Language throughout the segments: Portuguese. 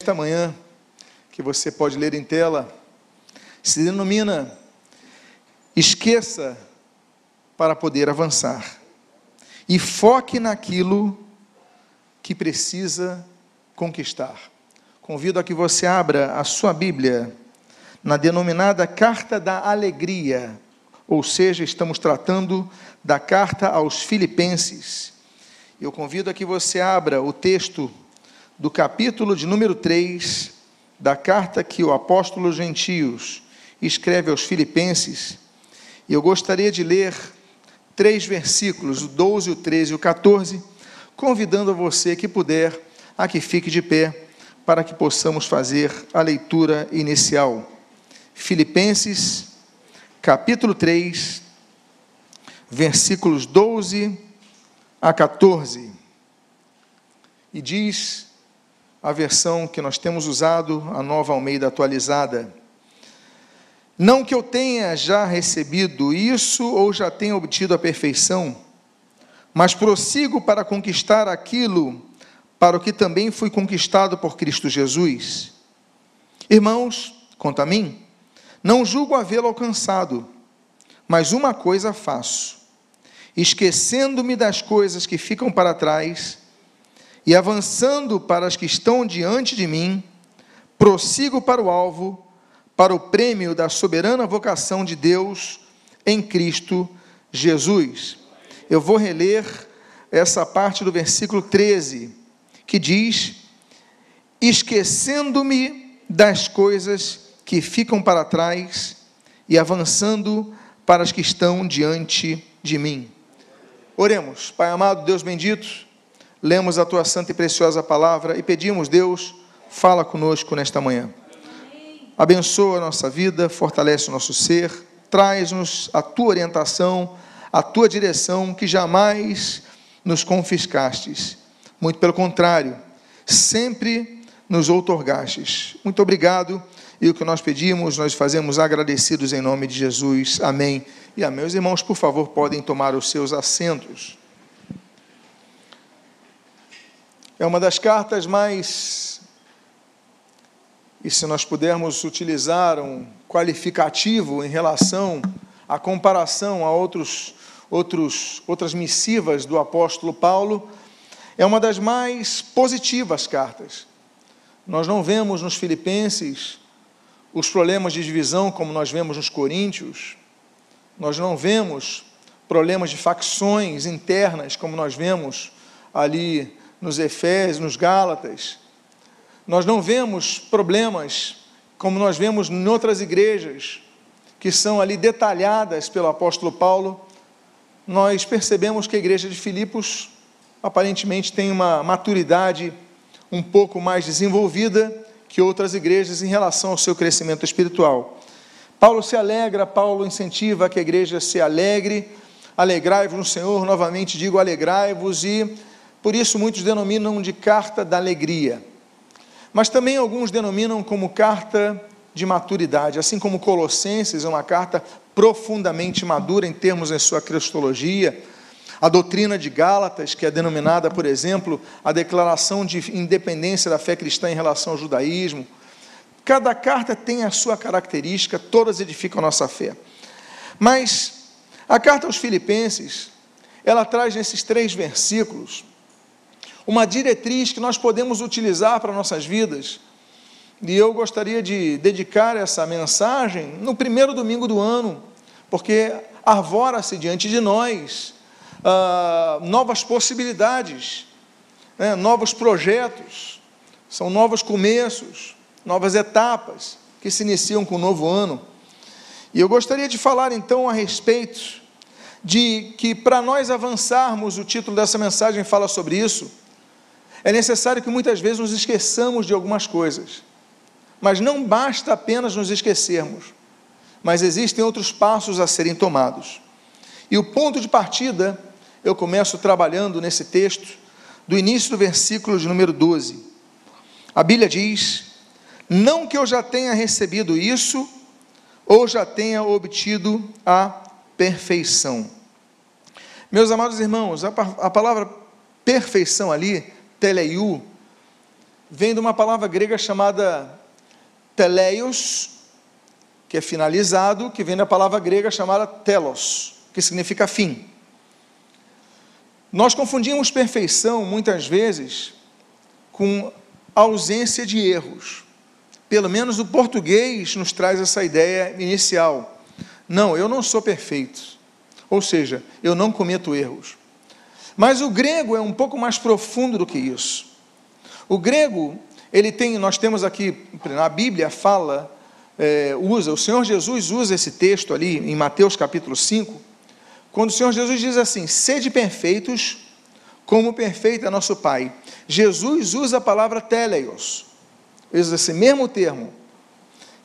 Esta manhã, que você pode ler em tela, se denomina Esqueça para poder avançar. E foque naquilo que precisa conquistar. Convido a que você abra a sua Bíblia na denominada Carta da Alegria, ou seja, estamos tratando da carta aos Filipenses. Eu convido a que você abra o texto do capítulo de número 3 da carta que o apóstolo Gentios escreve aos Filipenses. E eu gostaria de ler três versículos, o 12, o 13 e o 14, convidando a você que puder a que fique de pé para que possamos fazer a leitura inicial. Filipenses, capítulo 3, versículos 12 a 14. E diz a versão que nós temos usado, a nova Almeida atualizada. Não que eu tenha já recebido isso ou já tenha obtido a perfeição, mas prossigo para conquistar aquilo para o que também fui conquistado por Cristo Jesus. Irmãos, quanto a mim, não julgo havê-lo alcançado, mas uma coisa faço, esquecendo-me das coisas que ficam para trás e avançando para as que estão diante de mim, prossigo para o alvo, para o prêmio da soberana vocação de Deus em Cristo Jesus. Eu vou reler essa parte do versículo 13, que diz: Esquecendo-me das coisas que ficam para trás e avançando para as que estão diante de mim. Oremos, Pai amado, Deus bendito lemos a tua santa e preciosa palavra e pedimos, Deus, fala conosco nesta manhã. Abençoa a nossa vida, fortalece o nosso ser, traz-nos a tua orientação, a tua direção que jamais nos confiscastes. Muito pelo contrário, sempre nos outorgastes. Muito obrigado. E o que nós pedimos, nós fazemos agradecidos em nome de Jesus. Amém. E amém. Os irmãos, por favor, podem tomar os seus assentos. É uma das cartas mais. E se nós pudermos utilizar um qualificativo em relação à comparação a outros, outros, outras missivas do apóstolo Paulo, é uma das mais positivas cartas. Nós não vemos nos Filipenses os problemas de divisão como nós vemos nos Coríntios, nós não vemos problemas de facções internas como nós vemos ali nos Efésios, nos Gálatas. Nós não vemos problemas como nós vemos em outras igrejas, que são ali detalhadas pelo apóstolo Paulo. Nós percebemos que a igreja de Filipos aparentemente tem uma maturidade um pouco mais desenvolvida que outras igrejas em relação ao seu crescimento espiritual. Paulo se alegra, Paulo incentiva que a igreja se alegre, alegrai-vos no Senhor, novamente digo alegrai-vos, e por isso muitos denominam de carta da alegria. Mas também alguns denominam como carta de maturidade, assim como Colossenses é uma carta profundamente madura em termos da sua cristologia. A doutrina de Gálatas, que é denominada, por exemplo, a declaração de independência da fé cristã em relação ao judaísmo. Cada carta tem a sua característica, todas edificam a nossa fé. Mas a carta aos Filipenses, ela traz nesses três versículos uma diretriz que nós podemos utilizar para nossas vidas. E eu gostaria de dedicar essa mensagem no primeiro domingo do ano, porque arvora-se diante de nós uh, novas possibilidades, né, novos projetos, são novos começos, novas etapas que se iniciam com o novo ano. E eu gostaria de falar então a respeito de que para nós avançarmos, o título dessa mensagem fala sobre isso, é necessário que muitas vezes nos esqueçamos de algumas coisas, mas não basta apenas nos esquecermos, mas existem outros passos a serem tomados. E o ponto de partida, eu começo trabalhando nesse texto, do início do versículo de número 12. A Bíblia diz: Não que eu já tenha recebido isso, ou já tenha obtido a perfeição. Meus amados irmãos, a, a palavra perfeição ali teleiu, vem de uma palavra grega chamada teleios, que é finalizado, que vem da palavra grega chamada telos, que significa fim. Nós confundimos perfeição muitas vezes com ausência de erros. Pelo menos o português nos traz essa ideia inicial. Não, eu não sou perfeito. Ou seja, eu não cometo erros. Mas o grego é um pouco mais profundo do que isso. O grego, ele tem, nós temos aqui, na Bíblia fala, é, usa, o Senhor Jesus usa esse texto ali em Mateus capítulo 5, quando o Senhor Jesus diz assim: sede perfeitos, como perfeito é nosso Pai. Jesus usa a palavra teleios, usa esse mesmo termo,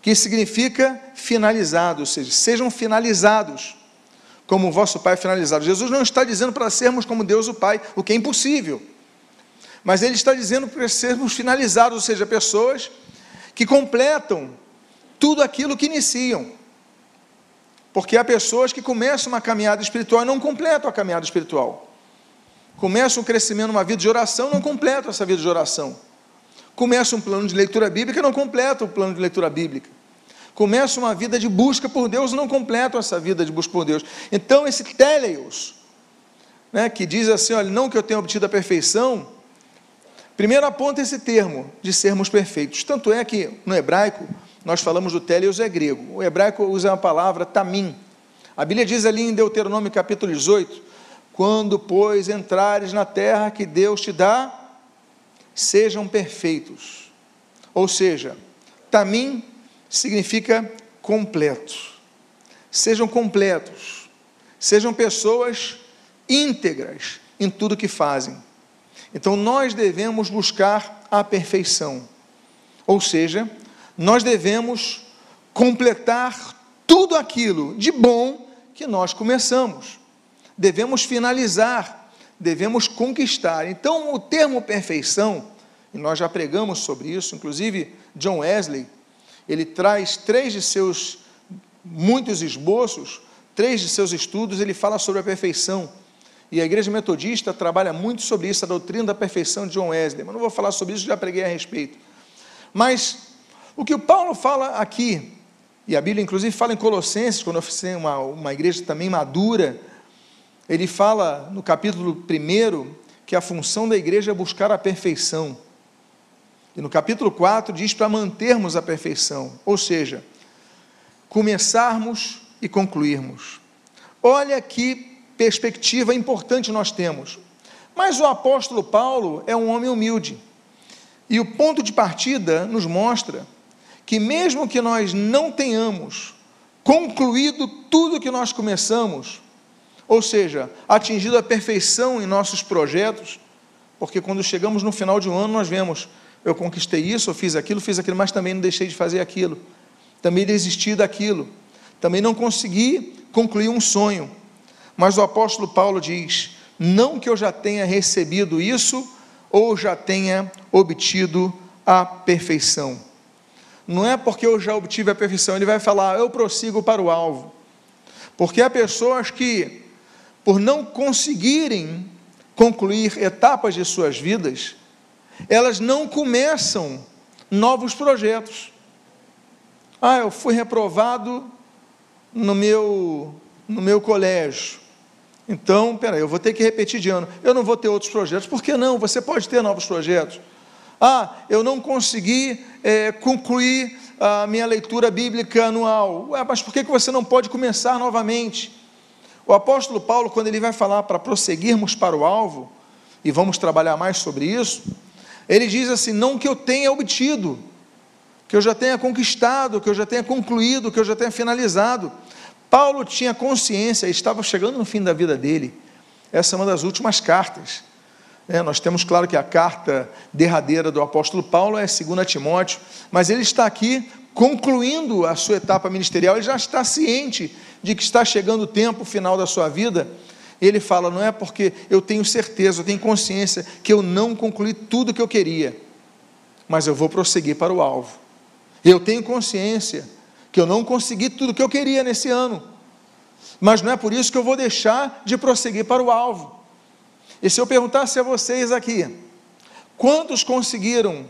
que significa finalizado, ou seja, sejam finalizados, como o vosso Pai finalizado. Jesus não está dizendo para sermos como Deus o Pai, o que é impossível, mas Ele está dizendo para sermos finalizados, ou seja, pessoas que completam tudo aquilo que iniciam. Porque há pessoas que começam uma caminhada espiritual e não completam a caminhada espiritual. Começa um crescimento numa vida de oração, não completa essa vida de oração. Começa um plano de leitura bíblica, não completa o plano de leitura bíblica. Começa uma vida de busca por Deus, não completa essa vida de busca por Deus. Então, esse teleios, né, que diz assim, olha, não que eu tenha obtido a perfeição, primeiro aponta esse termo de sermos perfeitos. Tanto é que no hebraico, nós falamos do teleios é grego. O hebraico usa a palavra tamim. A Bíblia diz ali em Deuteronômio capítulo 18, quando, pois, entrares na terra que Deus te dá, sejam perfeitos. Ou seja, tamim significa completo. Sejam completos. Sejam pessoas íntegras em tudo que fazem. Então nós devemos buscar a perfeição. Ou seja, nós devemos completar tudo aquilo de bom que nós começamos devemos finalizar, devemos conquistar. Então, o termo perfeição, e nós já pregamos sobre isso, inclusive John Wesley, ele traz três de seus muitos esboços, três de seus estudos, ele fala sobre a perfeição. E a igreja metodista trabalha muito sobre isso, a doutrina da perfeição de John Wesley. Mas não vou falar sobre isso, já preguei a respeito. Mas o que o Paulo fala aqui, e a Bíblia inclusive fala em Colossenses, quando eu uma, uma igreja também madura, ele fala no capítulo 1 que a função da igreja é buscar a perfeição. E no capítulo 4 diz para mantermos a perfeição, ou seja, começarmos e concluirmos. Olha que perspectiva importante nós temos. Mas o apóstolo Paulo é um homem humilde. E o ponto de partida nos mostra que, mesmo que nós não tenhamos concluído tudo que nós começamos, ou seja, atingido a perfeição em nossos projetos, porque quando chegamos no final de um ano, nós vemos, eu conquistei isso, eu fiz aquilo, fiz aquilo, mas também não deixei de fazer aquilo, também desisti daquilo, também não consegui concluir um sonho. Mas o apóstolo Paulo diz: não que eu já tenha recebido isso ou já tenha obtido a perfeição. Não é porque eu já obtive a perfeição, ele vai falar, eu prossigo para o alvo. Porque há pessoas que por não conseguirem concluir etapas de suas vidas, elas não começam novos projetos. Ah, eu fui reprovado no meu, no meu colégio. Então, peraí, eu vou ter que repetir de ano. Eu não vou ter outros projetos. Por que não? Você pode ter novos projetos. Ah, eu não consegui é, concluir a minha leitura bíblica anual. Ué, mas por que você não pode começar novamente? O apóstolo Paulo, quando ele vai falar para prosseguirmos para o alvo, e vamos trabalhar mais sobre isso, ele diz assim: não que eu tenha obtido, que eu já tenha conquistado, que eu já tenha concluído, que eu já tenha finalizado. Paulo tinha consciência, estava chegando no fim da vida dele. Essa é uma das últimas cartas. É, nós temos claro que a carta derradeira do apóstolo Paulo é 2 Timóteo, mas ele está aqui concluindo a sua etapa ministerial, ele já está ciente de que está chegando o tempo final da sua vida, ele fala: não é porque eu tenho certeza, eu tenho consciência que eu não concluí tudo o que eu queria, mas eu vou prosseguir para o alvo. Eu tenho consciência que eu não consegui tudo o que eu queria nesse ano, mas não é por isso que eu vou deixar de prosseguir para o alvo. E se eu perguntasse a vocês aqui, quantos conseguiram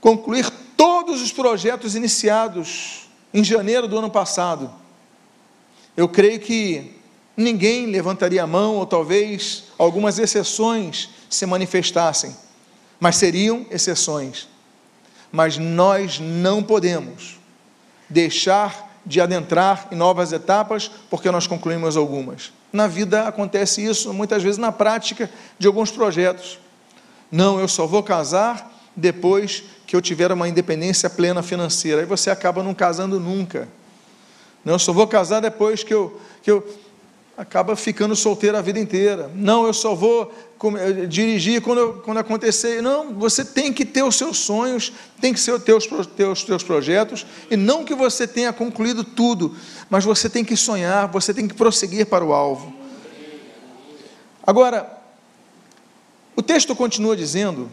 concluir todos os projetos iniciados em janeiro do ano passado, eu creio que ninguém levantaria a mão, ou talvez algumas exceções se manifestassem, mas seriam exceções. Mas nós não podemos deixar de adentrar em novas etapas porque nós concluímos algumas. Na vida acontece isso muitas vezes na prática de alguns projetos. Não, eu só vou casar depois que eu tiver uma independência plena financeira. Aí você acaba não casando nunca. Não, eu só vou casar depois que eu, que eu acaba ficando solteiro a vida inteira. Não, eu só vou eh, dirigir quando, quando acontecer. Não, você tem que ter os seus sonhos, tem que ter os teus, teus projetos, e não que você tenha concluído tudo, mas você tem que sonhar, você tem que prosseguir para o alvo. Agora, o texto continua dizendo,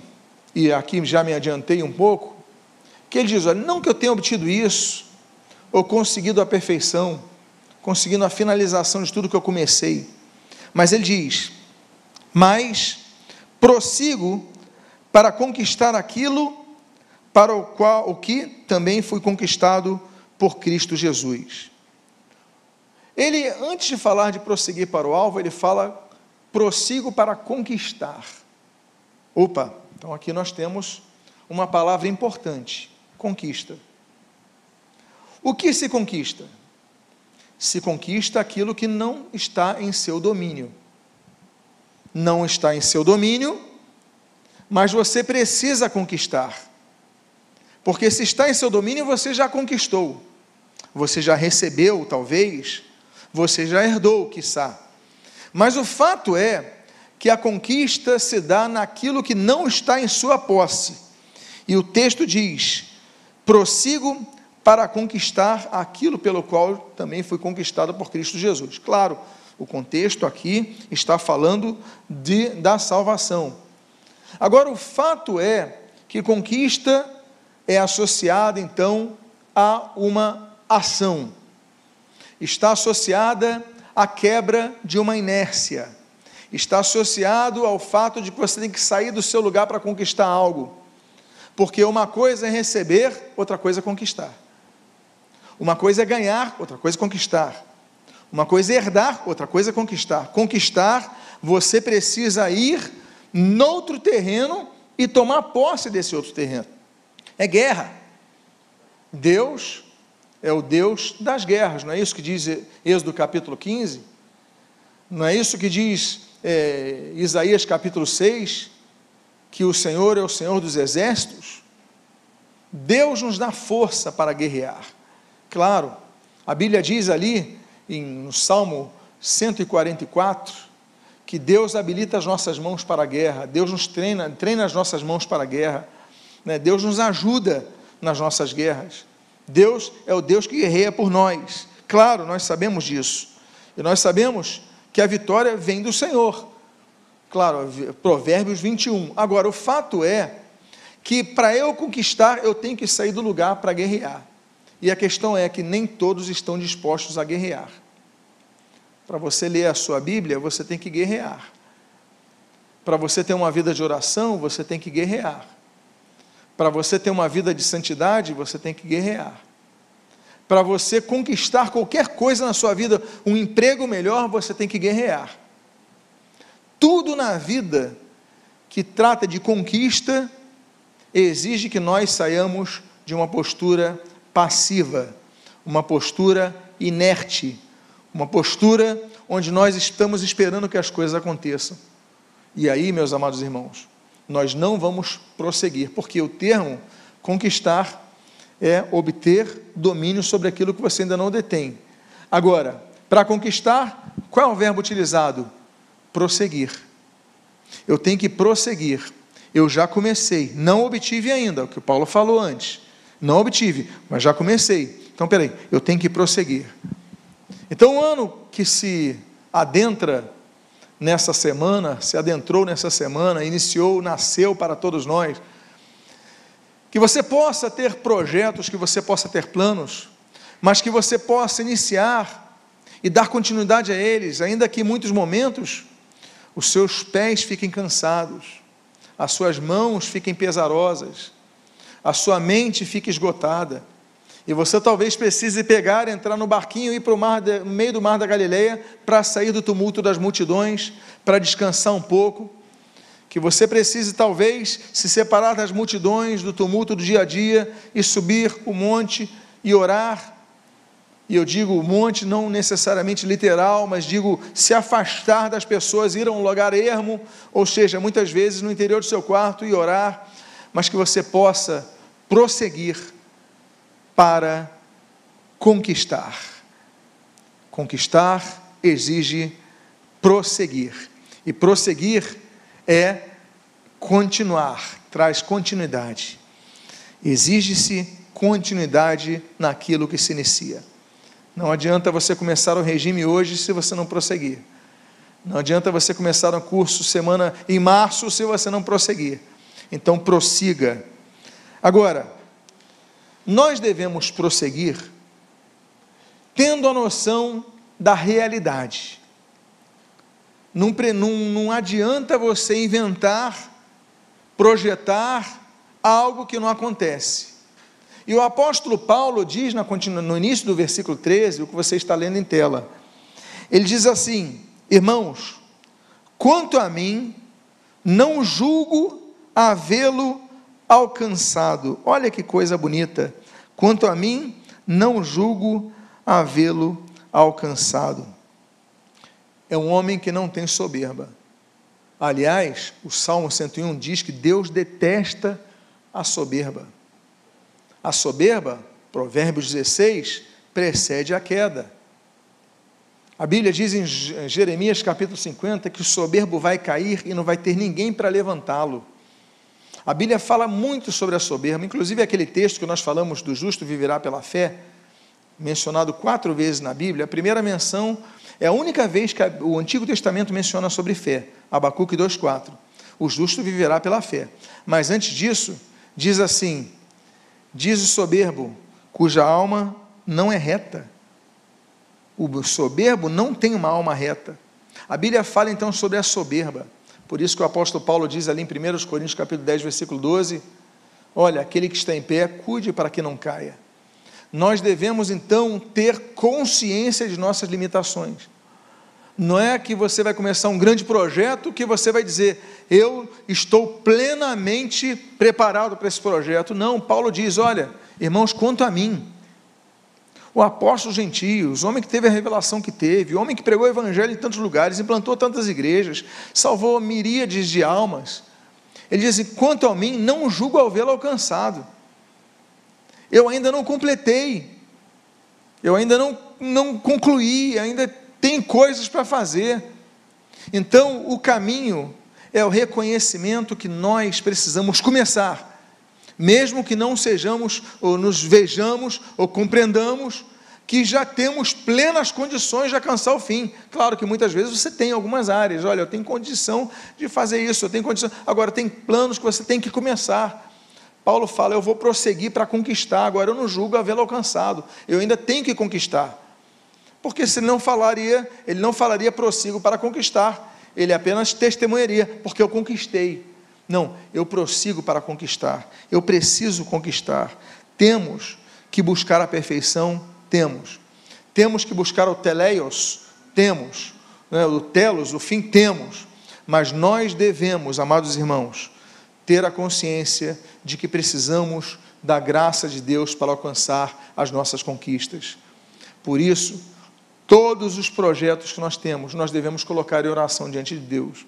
e aqui já me adiantei um pouco, que ele diz: olha, não que eu tenha obtido isso, ou conseguido a perfeição, conseguindo a finalização de tudo que eu comecei, mas ele diz: mas prossigo para conquistar aquilo para o qual o que também fui conquistado por Cristo Jesus. Ele, antes de falar de prosseguir para o alvo, ele fala prossigo para conquistar. Opa, então aqui nós temos uma palavra importante: conquista. O que se conquista? Se conquista aquilo que não está em seu domínio não está em seu domínio, mas você precisa conquistar. Porque se está em seu domínio, você já conquistou. Você já recebeu, talvez, você já herdou, quiçá. Mas o fato é que a conquista se dá naquilo que não está em sua posse. E o texto diz: prossigo para conquistar aquilo pelo qual também fui conquistado por Cristo Jesus. Claro, o contexto aqui está falando de, da salvação. Agora, o fato é que conquista é associada, então, a uma ação. Está associada à quebra de uma inércia. Está associado ao fato de que você tem que sair do seu lugar para conquistar algo. Porque uma coisa é receber, outra coisa é conquistar. Uma coisa é ganhar, outra coisa é conquistar. Uma coisa é herdar, outra coisa é conquistar. Conquistar, você precisa ir noutro terreno e tomar posse desse outro terreno. É guerra. Deus é o Deus das guerras, não é isso que diz Êxodo capítulo 15? Não é isso que diz é, Isaías capítulo 6? Que o Senhor é o Senhor dos exércitos? Deus nos dá força para guerrear. Claro, a Bíblia diz ali em, no Salmo 144, que Deus habilita as nossas mãos para a guerra, Deus nos treina, treina as nossas mãos para a guerra, né? Deus nos ajuda nas nossas guerras. Deus é o Deus que guerreia por nós. Claro, nós sabemos disso. E nós sabemos que a vitória vem do Senhor. Claro, Provérbios 21. Agora, o fato é que para eu conquistar, eu tenho que sair do lugar para guerrear. E a questão é que nem todos estão dispostos a guerrear. Para você ler a sua Bíblia, você tem que guerrear. Para você ter uma vida de oração, você tem que guerrear. Para você ter uma vida de santidade, você tem que guerrear. Para você conquistar qualquer coisa na sua vida, um emprego melhor, você tem que guerrear. Tudo na vida que trata de conquista exige que nós saiamos de uma postura passiva, uma postura inerte, uma postura onde nós estamos esperando que as coisas aconteçam. E aí, meus amados irmãos, nós não vamos prosseguir, porque o termo conquistar é obter domínio sobre aquilo que você ainda não detém. Agora, para conquistar, qual é o verbo utilizado? Prosseguir. Eu tenho que prosseguir. Eu já comecei, não obtive ainda, o que o Paulo falou antes. Não obtive, mas já comecei. Então, peraí, eu tenho que prosseguir. Então, o ano que se adentra nessa semana, se adentrou nessa semana, iniciou, nasceu para todos nós. Que você possa ter projetos, que você possa ter planos, mas que você possa iniciar e dar continuidade a eles, ainda que em muitos momentos os seus pés fiquem cansados, as suas mãos fiquem pesarosas, a sua mente fica esgotada. E você talvez precise pegar, entrar no barquinho e ir para o mar, no meio do mar da Galileia para sair do tumulto das multidões, para descansar um pouco. Que você precise talvez se separar das multidões, do tumulto do dia a dia e subir o monte e orar. E eu digo monte não necessariamente literal, mas digo se afastar das pessoas, ir a um lugar ermo, ou seja, muitas vezes no interior do seu quarto e orar, mas que você possa prosseguir para conquistar. Conquistar exige prosseguir. E prosseguir é continuar, traz continuidade. Exige-se continuidade naquilo que se inicia. Não adianta você começar o regime hoje se você não prosseguir. Não adianta você começar um curso semana em março se você não prosseguir. Então prossiga. Agora, nós devemos prosseguir tendo a noção da realidade. Não, não, adianta você inventar, projetar algo que não acontece. E o apóstolo Paulo diz no início do versículo 13, o que você está lendo em tela. Ele diz assim: Irmãos, quanto a mim, não julgo havê-lo alcançado. Olha que coisa bonita. Quanto a mim, não julgo havê-lo alcançado. É um homem que não tem soberba. Aliás, o Salmo 101 diz que Deus detesta a soberba. A soberba, Provérbios 16, precede a queda. A Bíblia diz em Jeremias capítulo 50 que o soberbo vai cair e não vai ter ninguém para levantá-lo. A Bíblia fala muito sobre a soberba, inclusive aquele texto que nós falamos do justo viverá pela fé, mencionado quatro vezes na Bíblia. A primeira menção é a única vez que o Antigo Testamento menciona sobre fé, Abacuque 2,4. O justo viverá pela fé. Mas antes disso, diz assim: diz o soberbo, cuja alma não é reta. O soberbo não tem uma alma reta. A Bíblia fala então sobre a soberba. Por isso que o apóstolo Paulo diz ali em 1 Coríntios capítulo 10, versículo 12, olha, aquele que está em pé, cuide para que não caia. Nós devemos então ter consciência de nossas limitações. Não é que você vai começar um grande projeto que você vai dizer, eu estou plenamente preparado para esse projeto. Não, Paulo diz: olha, irmãos, quanto a mim, o apóstolo gentios, o homem que teve a revelação que teve, o homem que pregou o evangelho em tantos lugares, implantou tantas igrejas, salvou miríades de almas. Ele diz assim: quanto a mim, não julgo ao vê-lo alcançado. Eu ainda não completei, eu ainda não, não concluí, ainda tem coisas para fazer. Então, o caminho é o reconhecimento que nós precisamos começar mesmo que não sejamos ou nos vejamos ou compreendamos que já temos plenas condições de alcançar o fim. Claro que muitas vezes você tem algumas áreas, olha, eu tenho condição de fazer isso, eu tenho condição. Agora tem planos que você tem que começar. Paulo fala, eu vou prosseguir para conquistar. Agora eu não julgo havê-lo alcançado. Eu ainda tenho que conquistar. Porque se não falaria, ele não falaria prossigo para conquistar. Ele apenas testemunharia, porque eu conquistei. Não, eu prossigo para conquistar. Eu preciso conquistar. Temos que buscar a perfeição? Temos. Temos que buscar o teleios? Temos. Né? O telos, o fim? Temos. Mas nós devemos, amados irmãos, ter a consciência de que precisamos da graça de Deus para alcançar as nossas conquistas. Por isso, todos os projetos que nós temos, nós devemos colocar em oração diante de Deus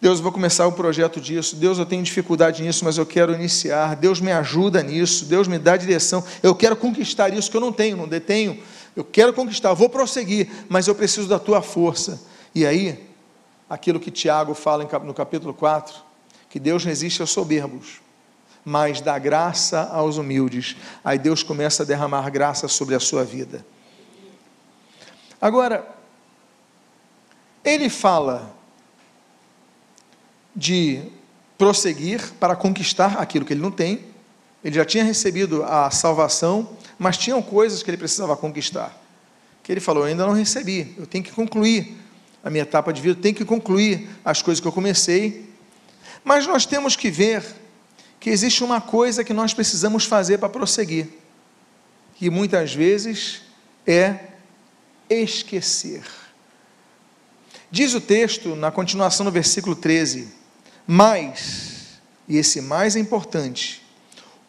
Deus, vou começar o projeto disso. Deus, eu tenho dificuldade nisso, mas eu quero iniciar. Deus me ajuda nisso. Deus me dá direção. Eu quero conquistar isso que eu não tenho, não detenho. Eu quero conquistar, vou prosseguir, mas eu preciso da tua força. E aí, aquilo que Tiago fala no capítulo 4, que Deus resiste aos soberbos, mas dá graça aos humildes. Aí Deus começa a derramar graça sobre a sua vida. Agora, ele fala de prosseguir para conquistar aquilo que ele não tem. Ele já tinha recebido a salvação, mas tinham coisas que ele precisava conquistar. Que ele falou: Eu ainda não recebi, eu tenho que concluir a minha etapa de vida, eu tenho que concluir as coisas que eu comecei. Mas nós temos que ver que existe uma coisa que nós precisamos fazer para prosseguir, que muitas vezes é esquecer. Diz o texto, na continuação do versículo 13: Mas, e esse mais é importante,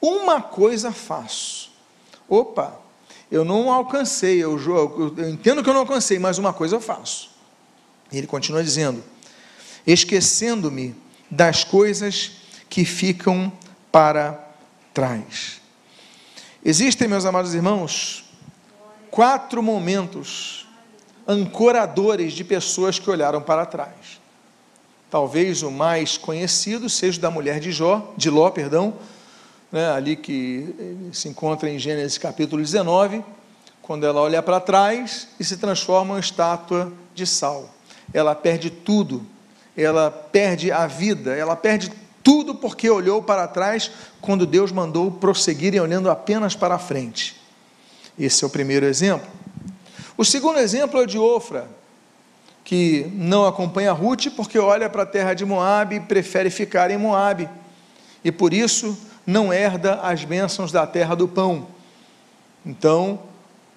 uma coisa faço. Opa, eu não alcancei, eu, eu, eu entendo que eu não alcancei, mas uma coisa eu faço. E ele continua dizendo: esquecendo-me das coisas que ficam para trás. Existem, meus amados irmãos, quatro momentos ancoradores de pessoas que olharam para trás. Talvez o mais conhecido seja o da mulher de Jó, de Ló, perdão, né, ali que se encontra em Gênesis capítulo 19, quando ela olha para trás e se transforma em estátua de sal. Ela perde tudo, ela perde a vida, ela perde tudo porque olhou para trás quando Deus mandou prosseguirem olhando apenas para a frente. Esse é o primeiro exemplo. O segundo exemplo é o de Ofra, que não acompanha Ruth porque olha para a terra de Moabe e prefere ficar em Moabe. E por isso não herda as bênçãos da terra do pão. Então,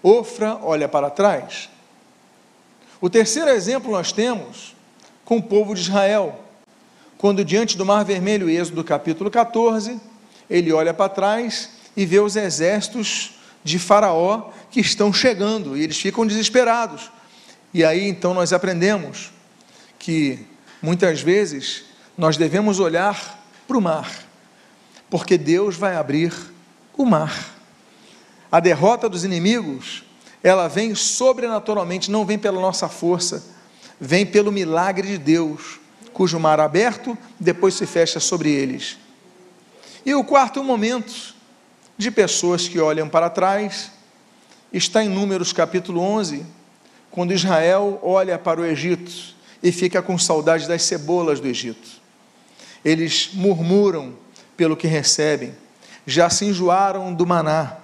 Ofra olha para trás. O terceiro exemplo nós temos com o povo de Israel quando diante do Mar Vermelho, Êxodo capítulo 14, ele olha para trás e vê os exércitos de Faraó que estão chegando e eles ficam desesperados. E aí então nós aprendemos que muitas vezes nós devemos olhar para o mar, porque Deus vai abrir o mar. A derrota dos inimigos, ela vem sobrenaturalmente, não vem pela nossa força, vem pelo milagre de Deus cujo mar aberto depois se fecha sobre eles. E o quarto momento de pessoas que olham para trás está em Números capítulo 11, quando Israel olha para o Egito e fica com saudade das cebolas do Egito. Eles murmuram pelo que recebem, já se enjoaram do maná,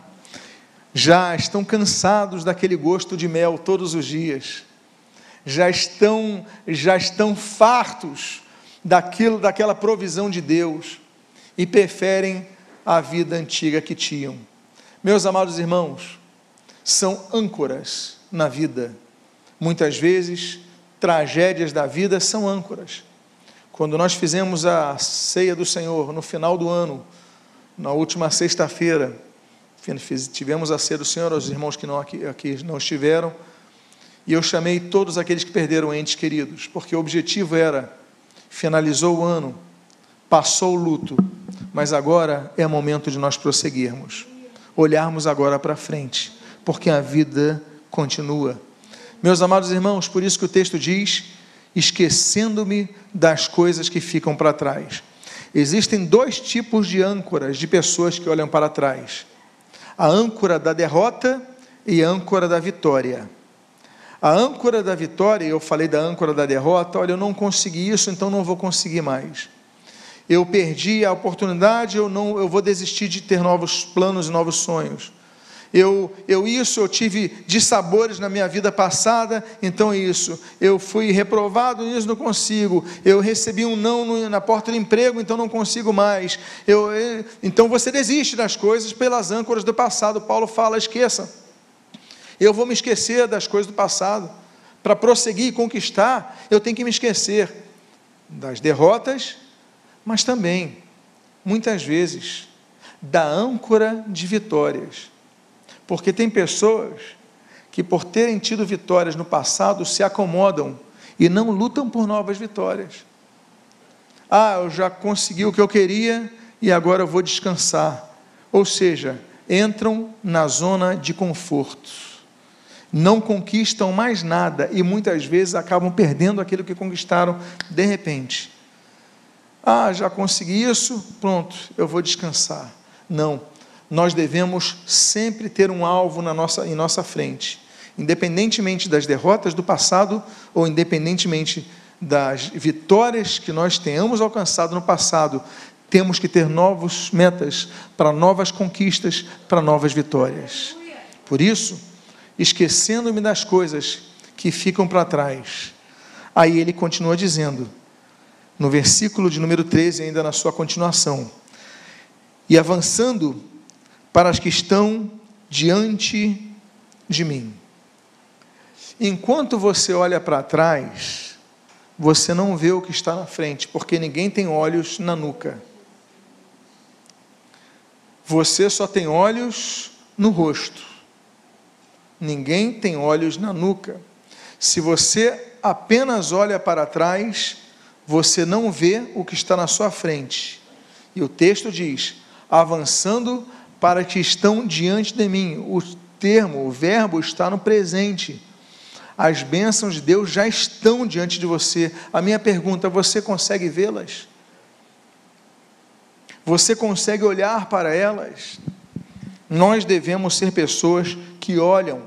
já estão cansados daquele gosto de mel todos os dias já estão, já estão fartos daquilo, daquela provisão de Deus e preferem a vida antiga que tinham. Meus amados irmãos, são âncoras na vida. Muitas vezes, tragédias da vida são âncoras. Quando nós fizemos a ceia do Senhor no final do ano, na última sexta-feira, tivemos a ceia do Senhor, os irmãos que não aqui, aqui não estiveram, e eu chamei todos aqueles que perderam entes queridos, porque o objetivo era: finalizou o ano, passou o luto, mas agora é momento de nós prosseguirmos, olharmos agora para frente, porque a vida continua. Meus amados irmãos, por isso que o texto diz: esquecendo-me das coisas que ficam para trás. Existem dois tipos de âncoras de pessoas que olham para trás: a âncora da derrota e a âncora da vitória. A âncora da vitória, eu falei da âncora da derrota, olha, eu não consegui isso, então não vou conseguir mais. Eu perdi a oportunidade, eu não, eu vou desistir de ter novos planos e novos sonhos. Eu, eu isso, eu tive dissabores na minha vida passada, então é isso. Eu fui reprovado nisso, não consigo. Eu recebi um não na porta do emprego, então não consigo mais. Eu, eu, então você desiste das coisas pelas âncoras do passado. Paulo fala, esqueça. Eu vou me esquecer das coisas do passado. Para prosseguir e conquistar, eu tenho que me esquecer das derrotas, mas também, muitas vezes, da âncora de vitórias. Porque tem pessoas que, por terem tido vitórias no passado, se acomodam e não lutam por novas vitórias. Ah, eu já consegui o que eu queria e agora eu vou descansar. Ou seja, entram na zona de conforto não conquistam mais nada e muitas vezes acabam perdendo aquilo que conquistaram de repente. Ah, já consegui isso, pronto, eu vou descansar. Não, nós devemos sempre ter um alvo na nossa, em nossa frente, independentemente das derrotas do passado ou independentemente das vitórias que nós tenhamos alcançado no passado, temos que ter novas metas para novas conquistas, para novas vitórias. Por isso, esquecendo-me das coisas que ficam para trás. Aí ele continua dizendo, no versículo de número 13, ainda na sua continuação: e avançando para as que estão diante de mim. Enquanto você olha para trás, você não vê o que está na frente, porque ninguém tem olhos na nuca. Você só tem olhos no rosto. Ninguém tem olhos na nuca. Se você apenas olha para trás, você não vê o que está na sua frente. E o texto diz: avançando para que estão diante de mim. O termo, o verbo está no presente. As bênçãos de Deus já estão diante de você. A minha pergunta: você consegue vê-las? Você consegue olhar para elas? Nós devemos ser pessoas que olham,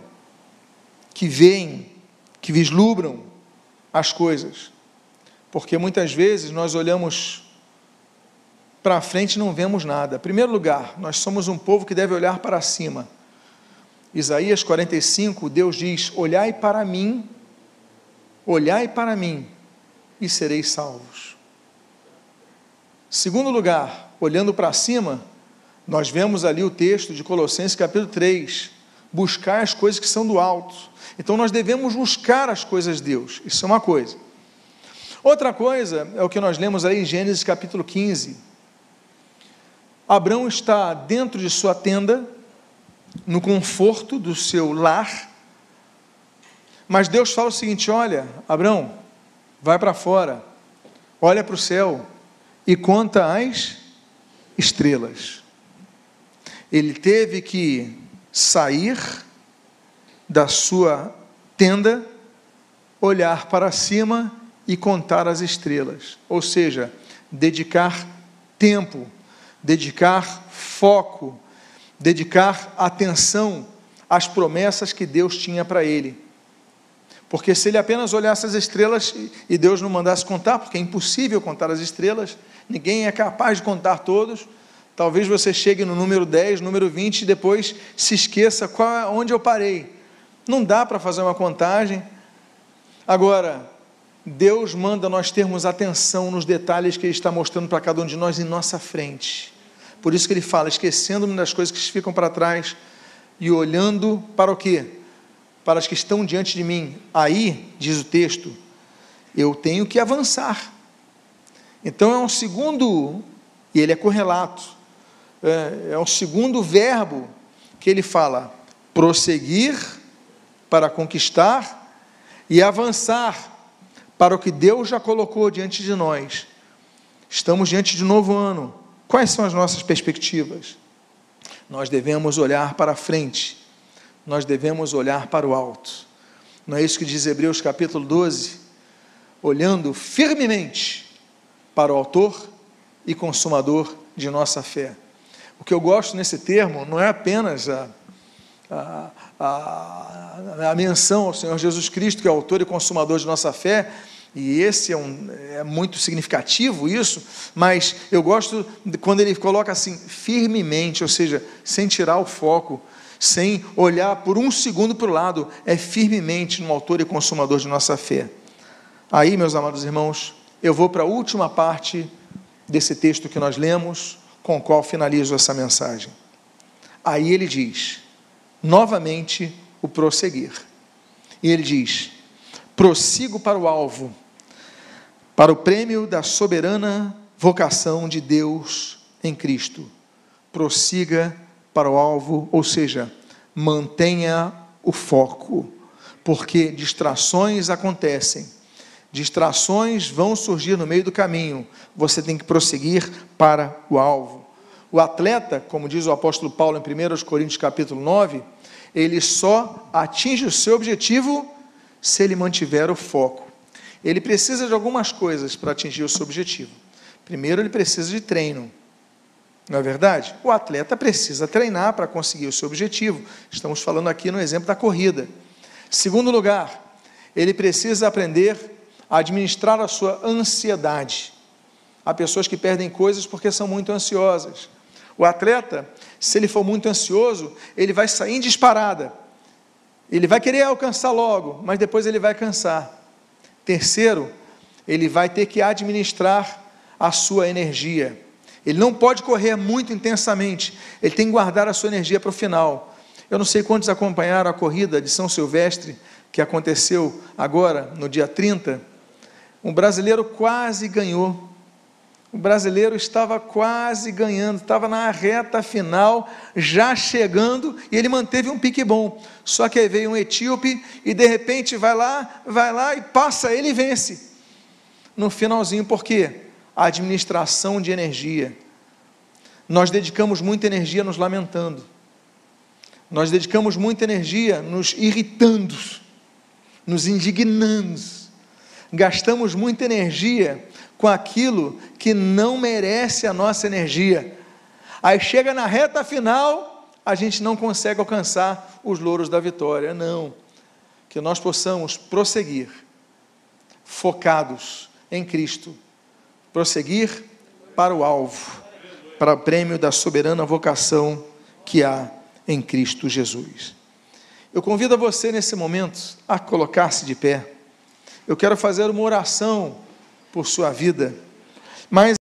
que veem, que vislumbram as coisas. Porque muitas vezes nós olhamos para frente não vemos nada. Primeiro lugar, nós somos um povo que deve olhar para cima. Isaías 45, Deus diz: Olhai para mim, olhai para mim, e sereis salvos. Segundo lugar, olhando para cima, nós vemos ali o texto de Colossenses capítulo 3, buscar as coisas que são do alto. Então nós devemos buscar as coisas de Deus, isso é uma coisa. Outra coisa é o que nós lemos aí em Gênesis capítulo 15. Abraão está dentro de sua tenda, no conforto do seu lar, mas Deus fala o seguinte: olha, Abraão, vai para fora, olha para o céu e conta as estrelas. Ele teve que sair da sua tenda, olhar para cima e contar as estrelas, ou seja, dedicar tempo, dedicar foco, dedicar atenção às promessas que Deus tinha para ele. Porque se ele apenas olhasse as estrelas e Deus não mandasse contar, porque é impossível contar as estrelas, ninguém é capaz de contar todos. Talvez você chegue no número 10, número 20 e depois se esqueça qual, é, onde eu parei. Não dá para fazer uma contagem. Agora, Deus manda nós termos atenção nos detalhes que Ele está mostrando para cada um de nós em nossa frente. Por isso que Ele fala, esquecendo-me das coisas que ficam para trás e olhando para o quê? Para as que estão diante de mim. Aí, diz o texto, eu tenho que avançar. Então é um segundo, e ele é correlato, é, é um segundo verbo que ele fala: prosseguir para conquistar e avançar para o que Deus já colocou diante de nós. Estamos diante de um novo ano. Quais são as nossas perspectivas? Nós devemos olhar para frente, nós devemos olhar para o alto. Não é isso que diz Hebreus capítulo 12? Olhando firmemente para o Autor e Consumador de nossa fé. O que eu gosto nesse termo não é apenas a, a, a, a menção ao Senhor Jesus Cristo, que é autor e consumador de nossa fé, e esse é, um, é muito significativo isso, mas eu gosto quando ele coloca assim, firmemente, ou seja, sem tirar o foco, sem olhar por um segundo para o lado, é firmemente no autor e consumador de nossa fé. Aí, meus amados irmãos, eu vou para a última parte desse texto que nós lemos, com o qual finalizo essa mensagem. Aí ele diz: novamente o prosseguir. E ele diz: prossigo para o alvo, para o prêmio da soberana vocação de Deus em Cristo. Prossiga para o alvo, ou seja, mantenha o foco, porque distrações acontecem. Distrações vão surgir no meio do caminho. Você tem que prosseguir para o alvo. O atleta, como diz o apóstolo Paulo em 1 Coríntios capítulo 9, ele só atinge o seu objetivo se ele mantiver o foco. Ele precisa de algumas coisas para atingir o seu objetivo. Primeiro, ele precisa de treino. Não é verdade? O atleta precisa treinar para conseguir o seu objetivo. Estamos falando aqui no exemplo da corrida. Segundo lugar, ele precisa aprender a administrar a sua ansiedade. Há pessoas que perdem coisas porque são muito ansiosas. O atleta, se ele for muito ansioso, ele vai sair em disparada. Ele vai querer alcançar logo, mas depois ele vai cansar. Terceiro, ele vai ter que administrar a sua energia. Ele não pode correr muito intensamente, ele tem que guardar a sua energia para o final. Eu não sei quantos acompanharam a corrida de São Silvestre, que aconteceu agora, no dia 30. Um brasileiro quase ganhou. O brasileiro estava quase ganhando, estava na reta final, já chegando, e ele manteve um pique bom. Só que aí veio um etíope e de repente vai lá, vai lá e passa ele e vence. No finalzinho, por quê? A administração de energia. Nós dedicamos muita energia nos lamentando. Nós dedicamos muita energia nos irritando, nos indignando. Gastamos muita energia com aquilo que não merece a nossa energia. Aí chega na reta final, a gente não consegue alcançar os louros da vitória. Não. Que nós possamos prosseguir, focados em Cristo, prosseguir para o alvo, para o prêmio da soberana vocação que há em Cristo Jesus. Eu convido a você nesse momento a colocar-se de pé. Eu quero fazer uma oração por sua vida. Mas